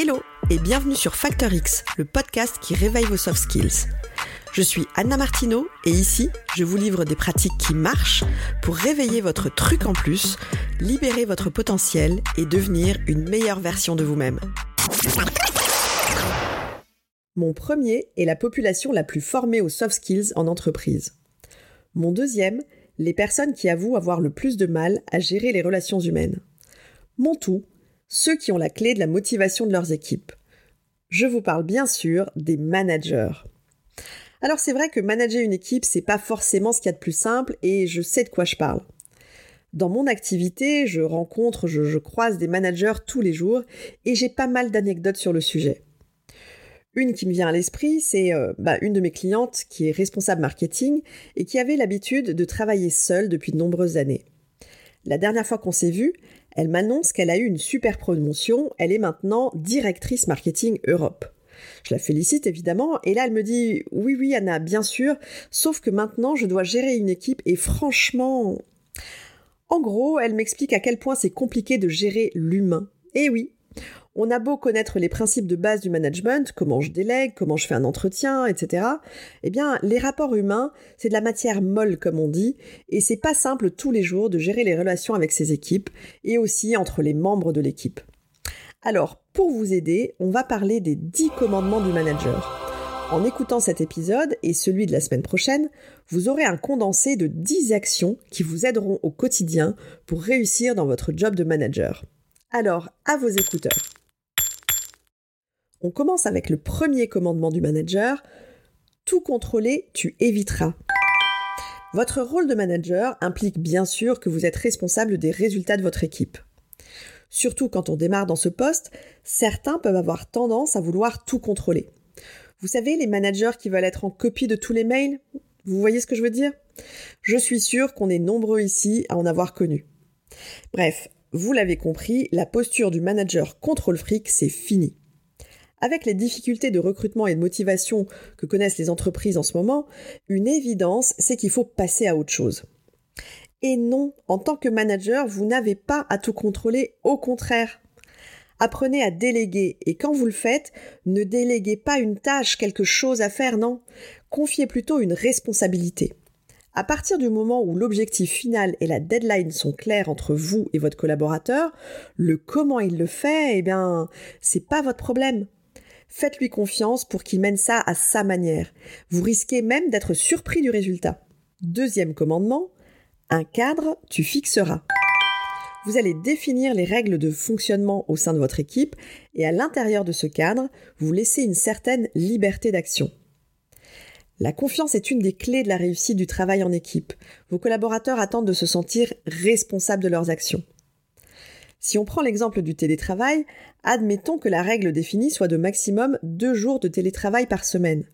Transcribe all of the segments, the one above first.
Hello et bienvenue sur Factor X, le podcast qui réveille vos soft skills. Je suis Anna Martineau et ici, je vous livre des pratiques qui marchent pour réveiller votre truc en plus, libérer votre potentiel et devenir une meilleure version de vous-même. Mon premier est la population la plus formée aux soft skills en entreprise. Mon deuxième, les personnes qui avouent avoir le plus de mal à gérer les relations humaines. Mon tout, ceux qui ont la clé de la motivation de leurs équipes. Je vous parle bien sûr des managers. Alors c'est vrai que manager une équipe, c'est pas forcément ce qu'il y a de plus simple et je sais de quoi je parle. Dans mon activité, je rencontre, je, croise des managers tous les jours et j'ai pas mal d'anecdotes sur le sujet. Une qui me vient à l'esprit, c'est euh, bah, une de mes clientes qui est responsable marketing et qui avait l'habitude de travailler seule depuis de nombreuses années. La dernière fois qu'on s'est vu, elle m'annonce qu'elle a eu une super promotion, elle est maintenant directrice marketing Europe. Je la félicite évidemment, et là elle me dit oui oui Anna, bien sûr, sauf que maintenant je dois gérer une équipe et franchement... En gros, elle m'explique à quel point c'est compliqué de gérer l'humain. Et oui, on a beau connaître les principes de base du management, comment je délègue, comment je fais un entretien, etc. Eh bien, les rapports humains, c'est de la matière molle, comme on dit, et c'est pas simple tous les jours de gérer les relations avec ses équipes et aussi entre les membres de l'équipe. Alors, pour vous aider, on va parler des 10 commandements du manager. En écoutant cet épisode et celui de la semaine prochaine, vous aurez un condensé de 10 actions qui vous aideront au quotidien pour réussir dans votre job de manager. Alors, à vos écouteurs. On commence avec le premier commandement du manager. Tout contrôler, tu éviteras. Votre rôle de manager implique bien sûr que vous êtes responsable des résultats de votre équipe. Surtout quand on démarre dans ce poste, certains peuvent avoir tendance à vouloir tout contrôler. Vous savez, les managers qui veulent être en copie de tous les mails? Vous voyez ce que je veux dire? Je suis sûre qu'on est nombreux ici à en avoir connu. Bref, vous l'avez compris, la posture du manager contrôle fric, c'est fini. Avec les difficultés de recrutement et de motivation que connaissent les entreprises en ce moment, une évidence, c'est qu'il faut passer à autre chose. Et non, en tant que manager, vous n'avez pas à tout contrôler, au contraire. Apprenez à déléguer et quand vous le faites, ne déléguez pas une tâche, quelque chose à faire, non. Confiez plutôt une responsabilité. À partir du moment où l'objectif final et la deadline sont clairs entre vous et votre collaborateur, le comment il le fait, eh bien, c'est pas votre problème. Faites-lui confiance pour qu'il mène ça à sa manière. Vous risquez même d'être surpris du résultat. Deuxième commandement, un cadre, tu fixeras. Vous allez définir les règles de fonctionnement au sein de votre équipe et à l'intérieur de ce cadre, vous laissez une certaine liberté d'action. La confiance est une des clés de la réussite du travail en équipe. Vos collaborateurs attendent de se sentir responsables de leurs actions. Si on prend l'exemple du télétravail, admettons que la règle définie soit de maximum deux jours de télétravail par semaine.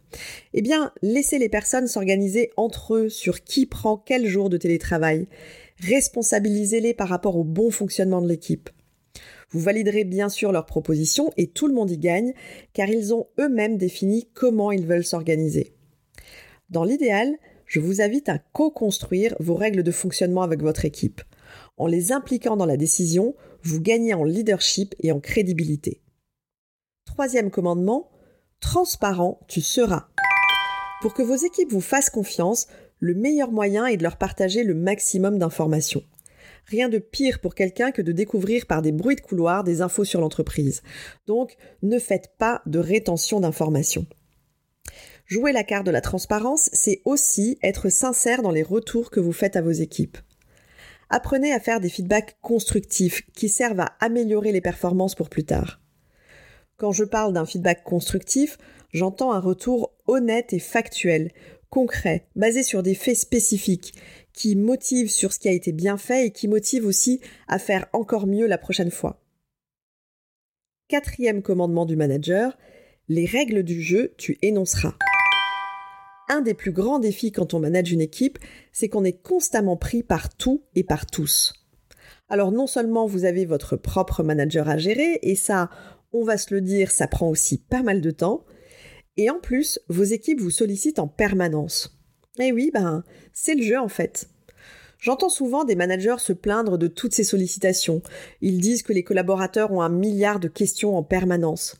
Eh bien, laissez les personnes s'organiser entre eux sur qui prend quel jour de télétravail. Responsabilisez-les par rapport au bon fonctionnement de l'équipe. Vous validerez bien sûr leurs propositions et tout le monde y gagne, car ils ont eux-mêmes défini comment ils veulent s'organiser. Dans l'idéal, je vous invite à co-construire vos règles de fonctionnement avec votre équipe. En les impliquant dans la décision, vous gagnez en leadership et en crédibilité. Troisième commandement, transparent tu seras. Pour que vos équipes vous fassent confiance, le meilleur moyen est de leur partager le maximum d'informations. Rien de pire pour quelqu'un que de découvrir par des bruits de couloir des infos sur l'entreprise. Donc, ne faites pas de rétention d'informations. Jouer la carte de la transparence, c'est aussi être sincère dans les retours que vous faites à vos équipes. Apprenez à faire des feedbacks constructifs qui servent à améliorer les performances pour plus tard. Quand je parle d'un feedback constructif, j'entends un retour honnête et factuel, concret, basé sur des faits spécifiques, qui motive sur ce qui a été bien fait et qui motive aussi à faire encore mieux la prochaine fois. Quatrième commandement du manager, les règles du jeu, tu énonceras un des plus grands défis quand on manage une équipe, c'est qu'on est constamment pris par tout et par tous. Alors non seulement vous avez votre propre manager à gérer, et ça, on va se le dire, ça prend aussi pas mal de temps, et en plus, vos équipes vous sollicitent en permanence. Eh oui, ben, c'est le jeu en fait. J'entends souvent des managers se plaindre de toutes ces sollicitations. Ils disent que les collaborateurs ont un milliard de questions en permanence.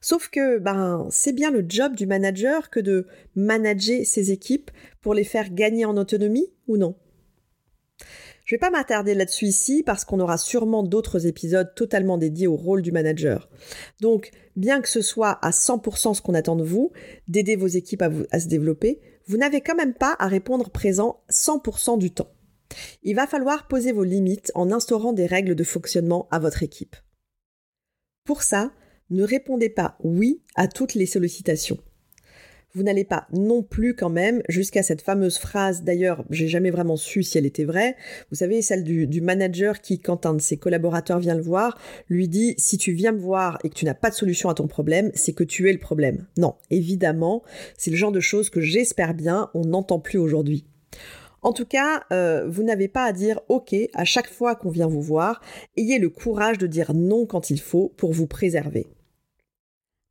Sauf que, ben, c'est bien le job du manager que de manager ses équipes pour les faire gagner en autonomie ou non? Je vais pas m'attarder là-dessus ici parce qu'on aura sûrement d'autres épisodes totalement dédiés au rôle du manager. Donc, bien que ce soit à 100% ce qu'on attend de vous, d'aider vos équipes à, à se développer, vous n'avez quand même pas à répondre présent 100% du temps. Il va falloir poser vos limites en instaurant des règles de fonctionnement à votre équipe. Pour ça, ne répondez pas oui à toutes les sollicitations. Vous n'allez pas non plus quand même jusqu'à cette fameuse phrase, d'ailleurs j'ai jamais vraiment su si elle était vraie, vous savez celle du, manager qui quand un de ses collaborateurs vient le voir, lui dit si tu viens me voir et que tu n'as pas de solution à ton problème, c'est que tu es le problème. Non, évidemment, c'est le genre de choses que j'espère bien on n'entend plus aujourd'hui. En tout cas, euh, vous n'avez pas à dire OK à chaque fois qu'on vient vous voir. Ayez le courage de dire non quand il faut pour vous préserver.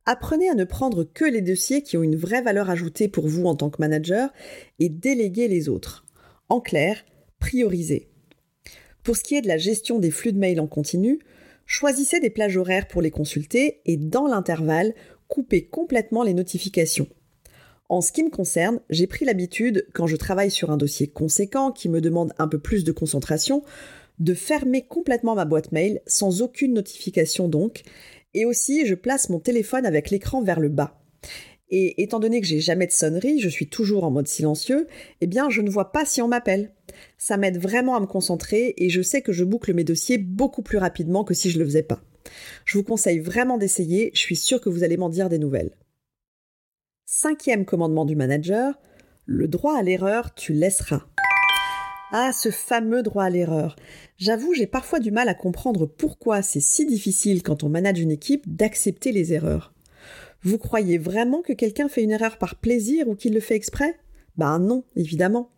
Apprenez à ne prendre que les dossiers qui ont une vraie valeur ajoutée pour vous en tant que manager et déléguez les autres. En clair, priorisez. Pour ce qui est de la gestion des flux de mails en continu, choisissez des plages horaires pour les consulter et dans l'intervalle, coupez complètement les notifications. En ce qui me concerne, j'ai pris l'habitude, quand je travaille sur un dossier conséquent qui me demande un peu plus de concentration, de fermer complètement ma boîte mail sans aucune notification donc, et aussi je place mon téléphone avec l'écran vers le bas. Et étant donné que j'ai jamais de sonnerie, je suis toujours en mode silencieux, eh bien je ne vois pas si on m'appelle. Ça m'aide vraiment à me concentrer et je sais que je boucle mes dossiers beaucoup plus rapidement que si je le faisais pas. Je vous conseille vraiment d'essayer, je suis sûre que vous allez m'en dire des nouvelles. Cinquième commandement du manager, le droit à l'erreur, tu laisseras. Ah, ce fameux droit à l'erreur. J'avoue, j'ai parfois du mal à comprendre pourquoi c'est si difficile quand on manage une équipe d'accepter les erreurs. Vous croyez vraiment que quelqu'un fait une erreur par plaisir ou qu'il le fait exprès? Ben non, évidemment.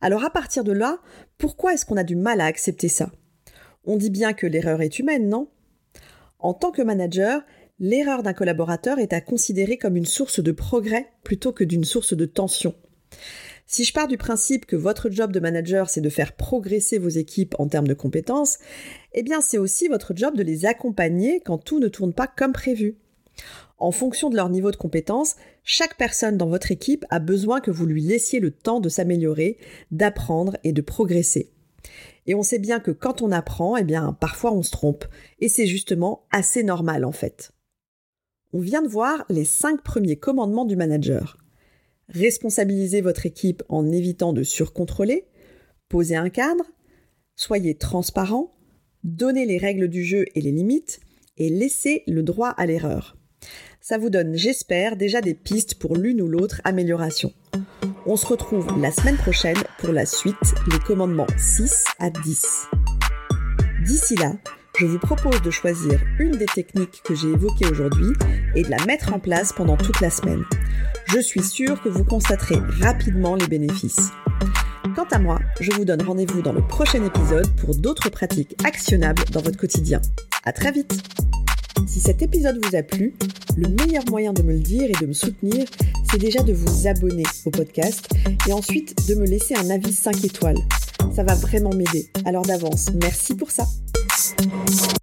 Alors à partir de là, pourquoi est-ce qu'on a du mal à accepter ça? On dit bien que l'erreur est humaine, non? En tant que manager, l'erreur d'un collaborateur est à considérer comme une source de progrès plutôt que d'une source de tension. Si je pars du principe que votre job de manager, c'est de faire progresser vos équipes en termes de compétences, eh bien c'est aussi votre job de les accompagner quand tout ne tourne pas comme prévu. En fonction de leur niveau de compétence, chaque personne dans votre équipe a besoin que vous lui laissiez le temps de s'améliorer, d'apprendre et de progresser. Et on sait bien que quand on apprend, eh bien parfois on se trompe. Et c'est justement assez normal en fait. On vient de voir les cinq premiers commandements du manager. Responsabilisez votre équipe en évitant de surcontrôler, posez un cadre, soyez transparent, donnez les règles du jeu et les limites, et laissez le droit à l'erreur. Ça vous donne, j'espère, déjà des pistes pour l'une ou l'autre amélioration. On se retrouve la semaine prochaine pour la suite, les commandements 6 à 10. D'ici là, je vous propose de choisir une des techniques que j'ai évoquées aujourd'hui et de la mettre en place pendant toute la semaine. Je suis sûre que vous constaterez rapidement les bénéfices. Quant à moi, je vous donne rendez-vous dans le prochain épisode pour d'autres pratiques actionnables dans votre quotidien. À très vite! Si cet épisode vous a plu, le meilleur moyen de me le dire et de me soutenir, c'est déjà de vous abonner au podcast et ensuite de me laisser un avis 5 étoiles. Ça va vraiment m'aider. Alors d'avance, merci pour ça. Podcast.